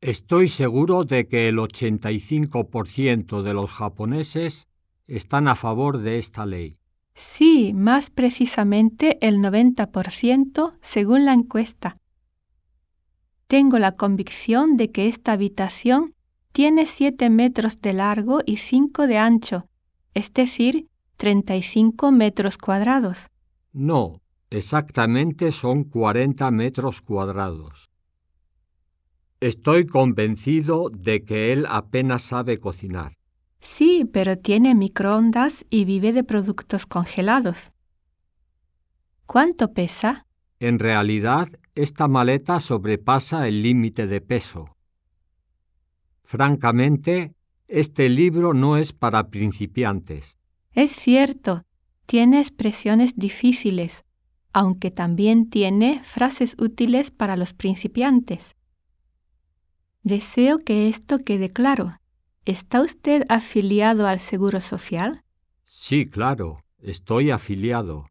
Estoy seguro de que el 85% de los japoneses están a favor de esta ley. Sí, más precisamente el 90% según la encuesta. Tengo la convicción de que esta habitación tiene 7 metros de largo y 5 de ancho, es decir, 35 metros cuadrados. No, exactamente son 40 metros cuadrados. Estoy convencido de que él apenas sabe cocinar. Sí, pero tiene microondas y vive de productos congelados. ¿Cuánto pesa? En realidad, esta maleta sobrepasa el límite de peso. Francamente, este libro no es para principiantes. Es cierto, tiene expresiones difíciles, aunque también tiene frases útiles para los principiantes. Deseo que esto quede claro. ¿Está usted afiliado al Seguro Social? Sí, claro, estoy afiliado.